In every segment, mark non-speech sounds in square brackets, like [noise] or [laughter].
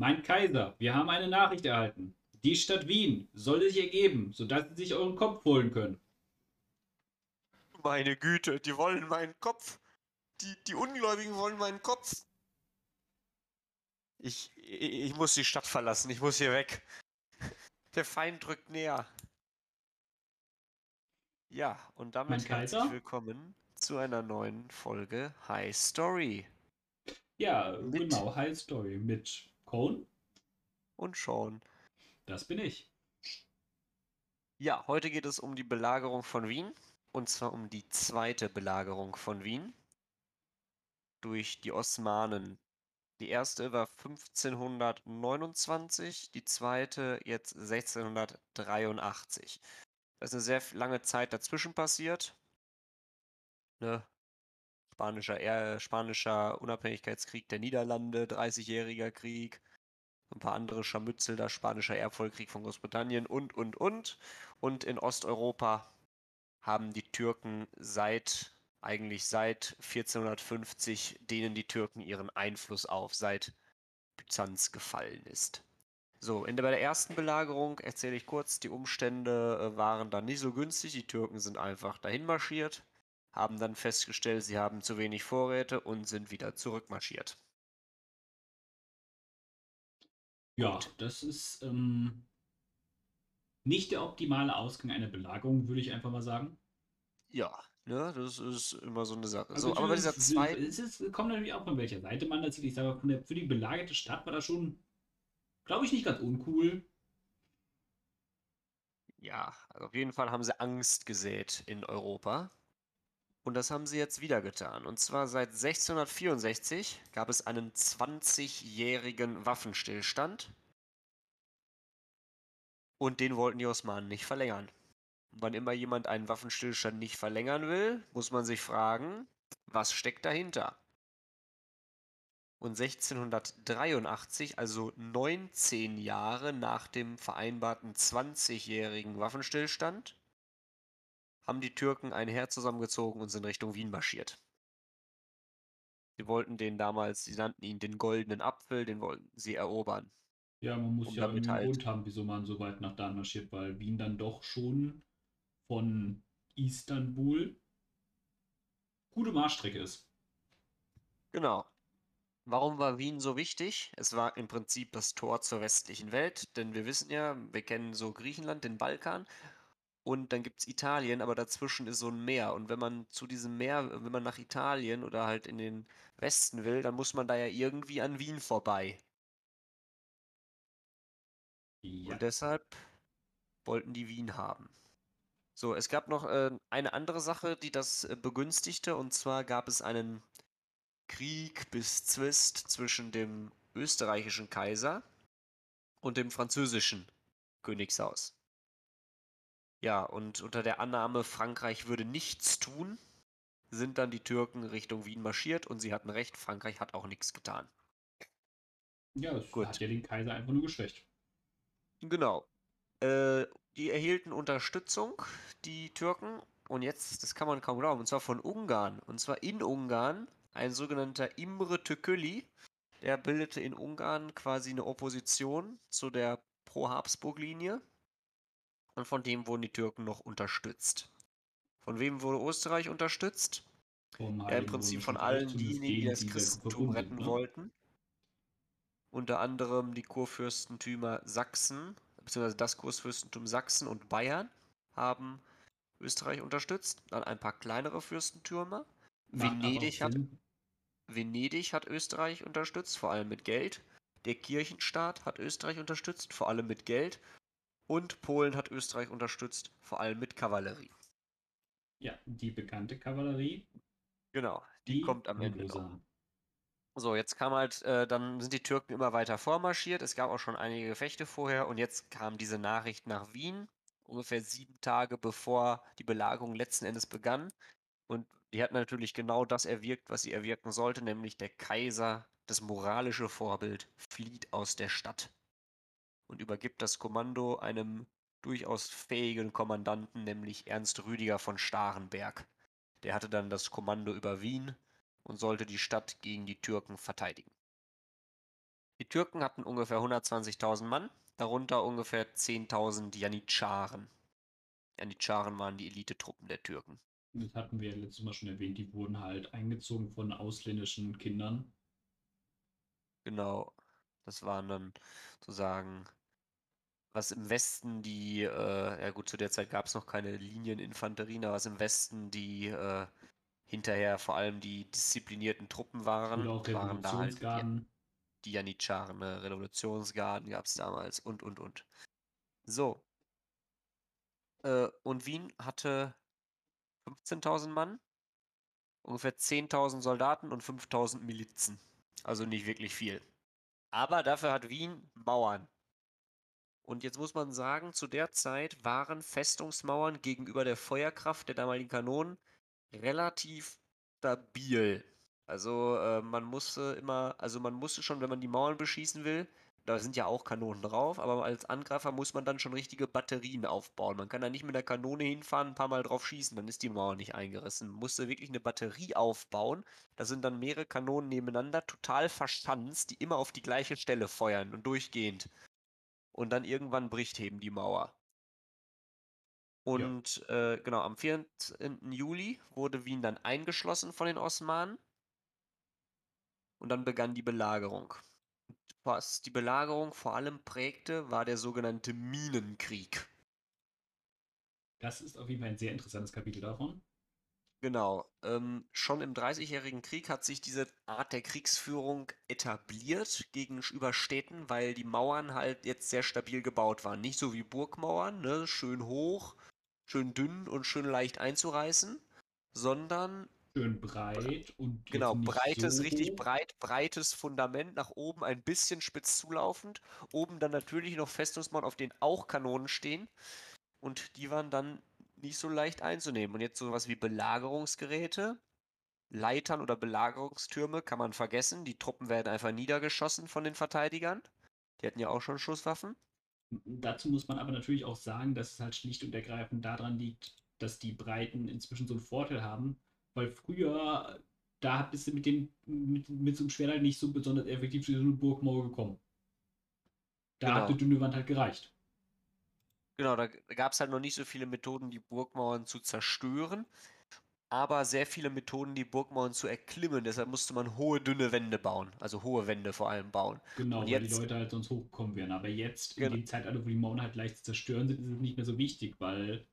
Mein Kaiser, wir haben eine Nachricht erhalten. Die Stadt Wien soll sich ergeben, sodass Sie sich euren Kopf holen können. Meine Güte, die wollen meinen Kopf. Die, die Ungläubigen wollen meinen Kopf. Ich, ich, muss die Stadt verlassen, ich muss hier weg. Der Feind drückt näher. Ja, und damit herzlich willkommen zu einer neuen Folge High Story. Ja, Mit- genau, High Story mit Cone. Und Sean. Das bin ich. Ja, heute geht es um die Belagerung von Wien. Und zwar um die zweite Belagerung von Wien durch die Osmanen. Die erste war 1529, die zweite jetzt 1683. Da ist eine sehr lange Zeit dazwischen passiert. Ne? Spanischer, Er- Spanischer Unabhängigkeitskrieg der Niederlande, 30-jähriger Krieg, ein paar andere Scharmützel, da Spanischer Erbfolgekrieg von Großbritannien und, und, und. Und in Osteuropa haben die Türken seit, eigentlich seit 1450, denen die Türken ihren Einfluss auf, seit Byzanz gefallen ist. So, in der, bei der ersten Belagerung erzähle ich kurz, die Umstände äh, waren dann nicht so günstig. Die Türken sind einfach dahin marschiert, haben dann festgestellt, sie haben zu wenig Vorräte und sind wieder zurückmarschiert. Ja, Gut. das ist ähm, nicht der optimale Ausgang einer Belagerung, würde ich einfach mal sagen. Ja, ne, das ist immer so eine Sache. Also So, aber bei dieser zweiten. Es ist, kommt natürlich auch von welcher Seite man sieht. Ich sage, der, für die belagerte Stadt war das schon, glaube ich, nicht ganz uncool. Ja, also auf jeden Fall haben sie Angst gesät in Europa. Und das haben sie jetzt wieder getan. Und zwar seit 1664 gab es einen 20-jährigen Waffenstillstand. Und den wollten die Osmanen nicht verlängern. Wann immer jemand einen Waffenstillstand nicht verlängern will, muss man sich fragen, was steckt dahinter? Und 1683, also 19 Jahre nach dem vereinbarten 20-jährigen Waffenstillstand, haben die Türken ein Heer zusammengezogen und sind Richtung Wien marschiert. Sie wollten den damals, sie nannten ihn den goldenen Apfel, den wollten sie erobern. Ja, man muss Um ja einen halt- Grund haben, wieso man so weit nach da marschiert, weil Wien dann doch schon von Istanbul gute Marschstrecke ist. Genau. Warum war Wien so wichtig? Es war im Prinzip das Tor zur westlichen Welt, denn wir wissen ja, wir kennen so Griechenland, den Balkan und dann gibt es Italien, aber dazwischen ist so ein Meer. Und wenn man zu diesem Meer, wenn man nach Italien oder halt in den Westen will, dann muss man da ja irgendwie an Wien vorbei. Ja. Und deshalb wollten die Wien haben. So, es gab noch äh, eine andere Sache, die das äh, begünstigte, und zwar gab es einen Krieg bis Zwist zwischen dem österreichischen Kaiser und dem französischen Königshaus. Ja, und unter der Annahme, Frankreich würde nichts tun, sind dann die Türken Richtung Wien marschiert und sie hatten recht, Frankreich hat auch nichts getan. Ja, es Gut. hat ja den Kaiser einfach nur geschwächt. Genau. Äh, die erhielten Unterstützung, die Türken, und jetzt, das kann man kaum glauben, und zwar von Ungarn. Und zwar in Ungarn, ein sogenannter Imre Tököli, der bildete in Ungarn quasi eine Opposition zu der Pro-Habsburg-Linie. Und von dem wurden die Türken noch unterstützt. Von wem wurde Österreich unterstützt? Ja, im Prinzip von allen diejenigen, die das Christentum retten ne? wollten. Unter anderem die Kurfürstentümer Sachsen, beziehungsweise das Kurfürstentum Sachsen und Bayern haben Österreich unterstützt. Dann ein paar kleinere Fürstentümer. Einfach Venedig hat. Venedig hat Österreich unterstützt, vor allem mit Geld. Der Kirchenstaat hat Österreich unterstützt, vor allem mit Geld. Und Polen hat Österreich unterstützt, vor allem mit Kavallerie. Ja, die bekannte Kavallerie, Genau, die, kommt am Ende noch. So, jetzt kam halt, äh, dann sind die Türken immer weiter vormarschiert. Es gab auch schon einige Gefechte vorher und jetzt kam diese Nachricht nach Wien, ungefähr sieben Tage bevor die Belagerung letzten Endes begann. Und die hat natürlich genau das erwirkt, was sie erwirken sollte, nämlich der Kaiser, das moralische Vorbild, flieht aus der Stadt und übergibt das Kommando einem durchaus fähigen Kommandanten, nämlich Ernst Rüdiger von Starenberg. Der hatte dann das Kommando über Wien und sollte die Stadt gegen die Türken verteidigen. Die Türken hatten ungefähr 120.000 Mann, darunter ungefähr 10.000 Janitscharen. Janitscharen waren die Elitetruppen der Türken. Das hatten wir letztes Mal schon erwähnt, die wurden halt eingezogen von ausländischen Kindern. Genau. Das waren dann sozusagen, was im Westen die, äh, ja gut, zu der Zeit gab es noch keine Linieninfanterien, aber was im Westen die äh, hinterher vor allem die disziplinierten Truppen waren, auch waren da halt die, die Janitscharen, ne? Revolutionsgarden gab es damals und und und. So. Äh, und Wien hatte 15.000 Mann, ungefähr 10.000 Soldaten und 5.000 Milizen. Also nicht wirklich viel. Aber dafür hat Wien Mauern. Und jetzt muss man sagen, zu der Zeit waren Festungsmauern gegenüber der Feuerkraft der damaligen Kanonen relativ stabil. Also äh, man musste immer, also man musste schon, wenn man die Mauern beschießen will, da sind ja auch Kanonen drauf, aber als Angreifer muss man dann schon richtige Batterien aufbauen. Man kann da nicht mit der Kanone hinfahren, ein paar Mal drauf schießen, dann ist die Mauer nicht eingerissen. Man musste wirklich eine Batterie aufbauen. Da sind dann mehrere Kanonen nebeneinander, total verschanzt, die immer auf die gleiche Stelle feuern und durchgehend. Und dann irgendwann bricht eben die Mauer. Und äh, genau, am 14. Juli wurde Wien dann eingeschlossen von den Osmanen. Und dann begann die Belagerung. Was die Belagerung vor allem prägte, war der sogenannte Minenkrieg. Das ist auf jeden Fall ein sehr interessantes Kapitel davon. Genau. Ähm, schon im Dreißigjährigen Krieg hat sich diese Art der Kriegsführung etabliert gegenüber Städten, weil die Mauern halt jetzt sehr stabil gebaut waren. Nicht so wie Burgmauern, ne? schön hoch, schön dünn und schön leicht einzureißen, sondern Schön breit und Genau, breites, so richtig breit, breites Fundament, nach oben ein bisschen spitz zulaufend. Oben dann natürlich noch Festungsmauern, auf denen auch Kanonen stehen. Und die waren dann nicht so leicht einzunehmen. Und jetzt sowas wie Belagerungsgeräte, Leitern oder Belagerungstürme kann man vergessen. Die Truppen werden einfach niedergeschossen von den Verteidigern. Die hatten ja auch schon Schusswaffen. Dazu muss man aber natürlich auch sagen, dass es halt schlicht und ergreifend daran liegt, dass die Breiten inzwischen so einen Vorteil haben, weil früher, da bist du mit dem, mit, mit so einem Schwert halt nicht so besonders effektiv zu so einer Burgmauer gekommen. Da Genau. hat eine dünne Wand halt gereicht. Genau, da gab es halt noch nicht so viele Methoden, die Burgmauern zu zerstören, aber sehr viele Methoden, die Burgmauern zu erklimmen. Deshalb musste man hohe, dünne Wände bauen, also hohe Wände vor allem bauen. Genau, Und weil die jetzt- Leute halt sonst hochgekommen wären. Aber jetzt, in Gen- dem Zeitalter, wo die Mauern halt leicht zu zerstören sind, ist es nicht mehr so wichtig, weil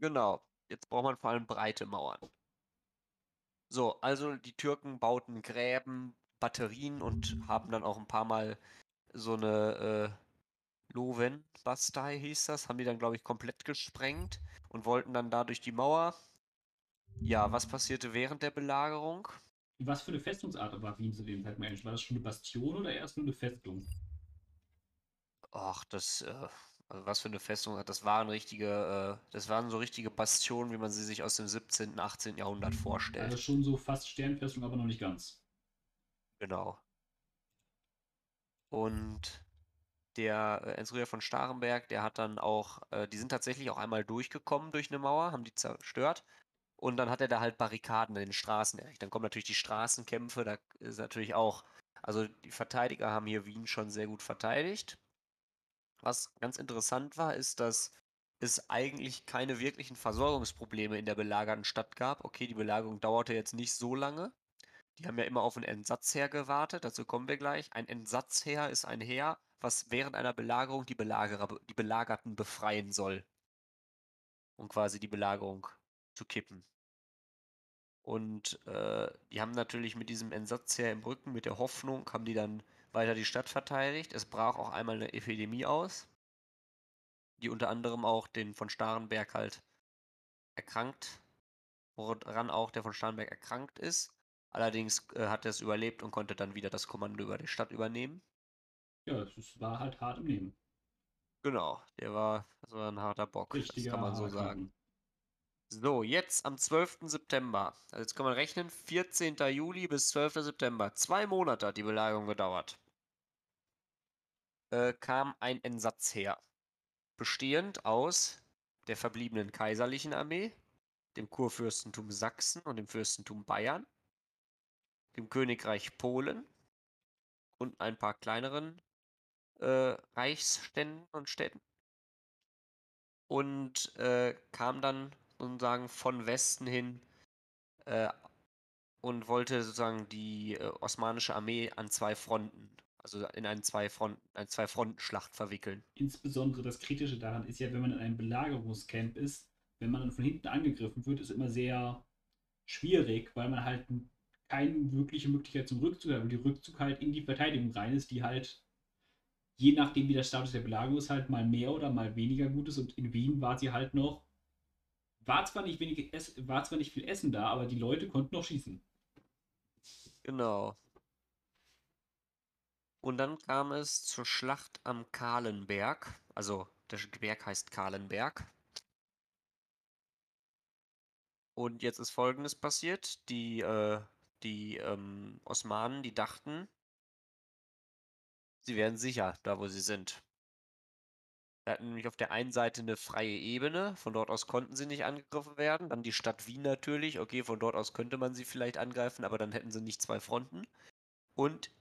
Genau, jetzt braucht man vor allem breite Mauern. So, also die Türken bauten Gräben, Batterien und haben dann auch ein paar Mal so eine äh, Loven-Bastei hieß das, haben die dann, glaube ich, komplett gesprengt und wollten dann da durch die Mauer. Ja, was passierte während der Belagerung? was für eine Festungsart war Wien zu dem Zeitpunkt eigentlich? War das schon eine Bastion oder erst nur eine Festung? Ach, das, äh, also was für eine Festung hat. Das waren richtige, äh, das waren so richtige Bastionen, wie man sie sich aus dem 17., 18. Jahrhundert vorstellt. Also schon so fast Sternfestung, aber noch nicht ganz. Genau. Und der äh, Ernst-Rüdiger von Starenberg, der hat dann auch, äh, die sind tatsächlich auch einmal durchgekommen durch eine Mauer, haben die zerstört. Und dann hat er da halt Barrikaden in den Straßen errichtet. Dann kommen natürlich die Straßenkämpfe, da ist natürlich auch, also die Verteidiger haben hier Wien schon sehr gut verteidigt. Was ganz interessant war, ist, dass es eigentlich keine wirklichen Versorgungsprobleme in der belagerten Stadt gab. Okay, die Belagerung dauerte jetzt nicht so lange. Die haben ja immer auf ein Entsatzheer gewartet, dazu kommen wir gleich. Ein Entsatzheer ist ein Heer, was während einer Belagerung die, Belagerer, die Belagerten befreien soll. Um quasi die Belagerung zu kippen. Und äh, die haben natürlich mit diesem Entsatzheer im Rücken, mit der Hoffnung, haben die dann weiter die Stadt verteidigt. Es brach auch einmal eine Epidemie aus, die unter anderem auch den von Starenberg halt erkrankt, woran auch der von Starnberg erkrankt ist. Allerdings äh, hat er es überlebt und konnte dann wieder das Kommando über die Stadt übernehmen. Ja, es war halt hart im Nehmen. Genau, der war, war ein harter Bock, Richtiger das kann man so sagen. So, jetzt am 12. September. Also jetzt kann man rechnen, 14. Juli bis 12. September. Zwei Monate hat die Belagerung gedauert. Äh, kam ein Entsatzheer. Bestehend aus der verbliebenen kaiserlichen Armee, dem Kurfürstentum Sachsen und dem Fürstentum Bayern, dem Königreich Polen und ein paar kleineren äh, Reichsständen und Städten und äh, kam dann sozusagen von Westen hin äh, und wollte sozusagen die äh, osmanische Armee an zwei Fronten, also in einen zwei Fronten, eine Zwei-Fronten-Schlacht verwickeln. Insbesondere das Kritische daran ist ja, wenn man in einem Belagerungscamp ist, wenn man dann von hinten angegriffen wird, ist immer sehr schwierig, weil man halt keine wirkliche Möglichkeit zum Rückzug hat, weil die Rückzug halt in die Verteidigung rein ist, die halt je nachdem, wie der Status der Belagerung ist, halt mal mehr oder mal weniger gut ist. Und in Wien war sie halt noch, war zwar nicht wenig, war zwar nicht viel Essen da, aber die Leute konnten noch schießen. Genau. Und dann kam es zur Schlacht am Kahlenberg. Also der Berg heißt Kahlenberg. Und jetzt ist Folgendes passiert. Die, äh, die ähm, Osmanen, die dachten, sie wären sicher da, wo sie sind. Wir hatten nämlich auf der einen Seite eine freie Ebene, von dort aus konnten sie nicht angegriffen werden. Dann die Stadt Wien natürlich, okay, von dort aus könnte man sie vielleicht angreifen, aber dann hätten sie nicht zwei Fronten. Und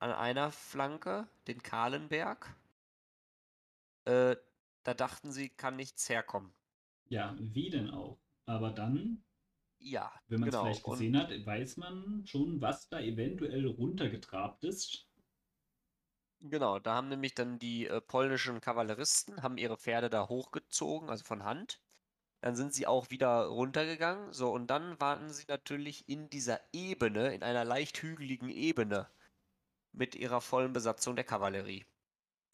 an einer Flanke den Kahlenberg. Äh, da dachten sie, kann nichts herkommen. Ja, wie denn auch? Aber dann, Ja, wenn man es genau. vielleicht gesehen hat, weiß man schon, was da eventuell runtergetrabt ist. Genau, da haben nämlich dann die äh, polnischen Kavalleristen, haben ihre Pferde da hochgezogen, also von Hand. Dann sind sie auch wieder runtergegangen. So, und dann waren sie natürlich in dieser Ebene, in einer leicht hügeligen Ebene, mit ihrer vollen Besatzung der Kavallerie.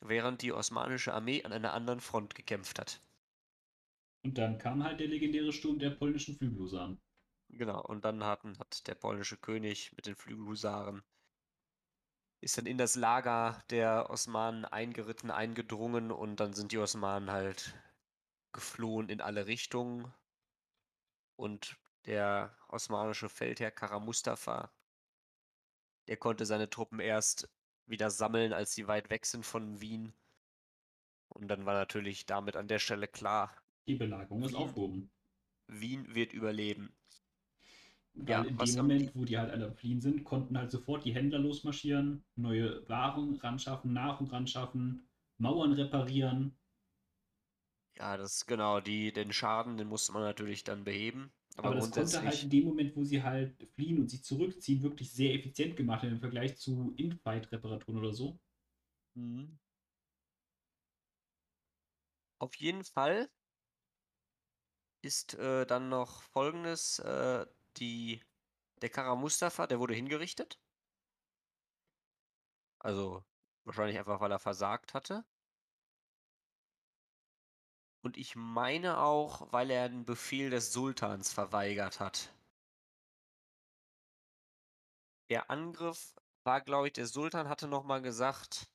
Während die osmanische Armee an einer anderen Front gekämpft hat. Und dann kam halt der legendäre Sturm der polnischen Flügelhusaren. Genau, und dann hatten, hat der polnische König mit den Flügelhusaren ist dann in das Lager der Osmanen eingeritten, eingedrungen und dann sind die Osmanen halt geflohen in alle Richtungen. Und der osmanische Feldherr Kara Mustafa, der konnte seine Truppen erst wieder sammeln, als sie weit weg sind von Wien. Und dann war natürlich damit an der Stelle klar, Die Belagerung ist aufgehoben. Wien wird überleben. Weil Ja, in was dem Moment, wo die halt alle fliehen sind, konnten halt sofort die Händler losmarschieren, neue Waren ranschaffen, Nahrung ranschaffen, Mauern reparieren. Ja, das genau, die, den Schaden, den musste man natürlich dann beheben. Aber, Aber das konnte halt in dem Moment, wo sie halt fliehen und sich zurückziehen, wirklich sehr effizient gemacht werden im Vergleich zu In-Fight-Reparaturen oder so. Mhm. Auf jeden Fall ist äh, dann noch folgendes: äh, die, Der Kara Mustafa, der wurde hingerichtet. Also wahrscheinlich einfach, weil er versagt hatte. Und ich meine auch, weil er den Befehl des Sultans verweigert hat. Der Angriff war, glaube ich, der Sultan hatte nochmal gesagt,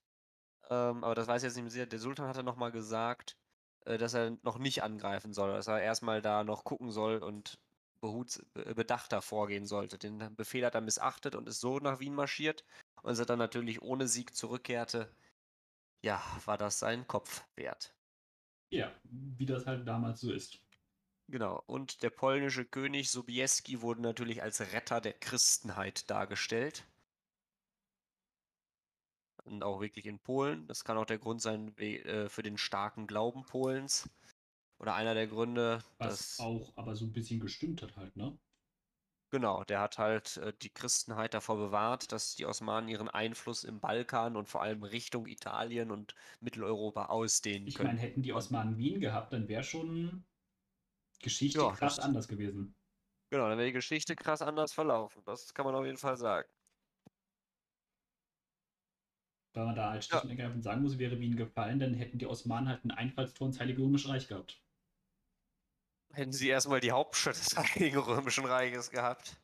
ähm, aber das weiß ich jetzt nicht mehr sicher, der Sultan hatte nochmal gesagt, äh, dass er noch nicht angreifen soll, dass er erstmal da noch gucken soll und behuts be- bedachter vorgehen sollte. Den Befehl hat er missachtet und ist so nach Wien marschiert. Und als er dann natürlich ohne Sieg zurückkehrte, ja, war das sein Kopf wert. Ja, wie das halt damals so ist. Genau. Und der polnische König Sobieski wurde natürlich als Retter der Christenheit dargestellt. Und auch wirklich in Polen. Das kann auch der Grund sein äh, für den starken Glauben Polens. Oder einer der Gründe, Was dass. auch aber so ein bisschen gestimmt hat halt, ne? Genau, der hat halt äh, die Christenheit davor bewahrt, dass die Osmanen ihren Einfluss im Balkan und vor allem Richtung Italien und Mitteleuropa ausdehnen Ich können. meine, hätten die Osmanen Wien gehabt, dann wäre schon Geschichte Ja, krass anders gewesen. Genau, dann wäre die Geschichte krass anders verlaufen. Das kann man auf jeden Fall sagen. Weil man da als Ja. Stich und ergreifend sagen muss, wäre Wien gefallen, dann hätten die Osmanen halt ein Einfallstor ins Heilige Römische Reich gehabt. Hätten sie erstmal die Hauptstadt des [laughs] Heiligen Römischen Reiches gehabt.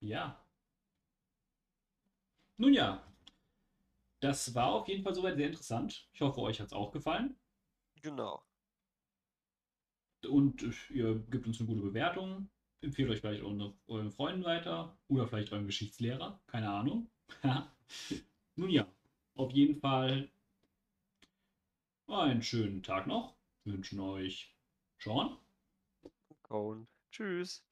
Ja. Nun ja, das war auf jeden Fall soweit sehr interessant. Ich hoffe, euch hat es auch gefallen. Genau. Und äh, ihr gebt uns eine gute Bewertung. Empfehlt euch vielleicht euren Freunden weiter oder vielleicht eurem Geschichtslehrer. Keine Ahnung. [laughs] Nun ja, auf jeden Fall einen schönen Tag noch. Wünschen euch Sean. Und tschüss.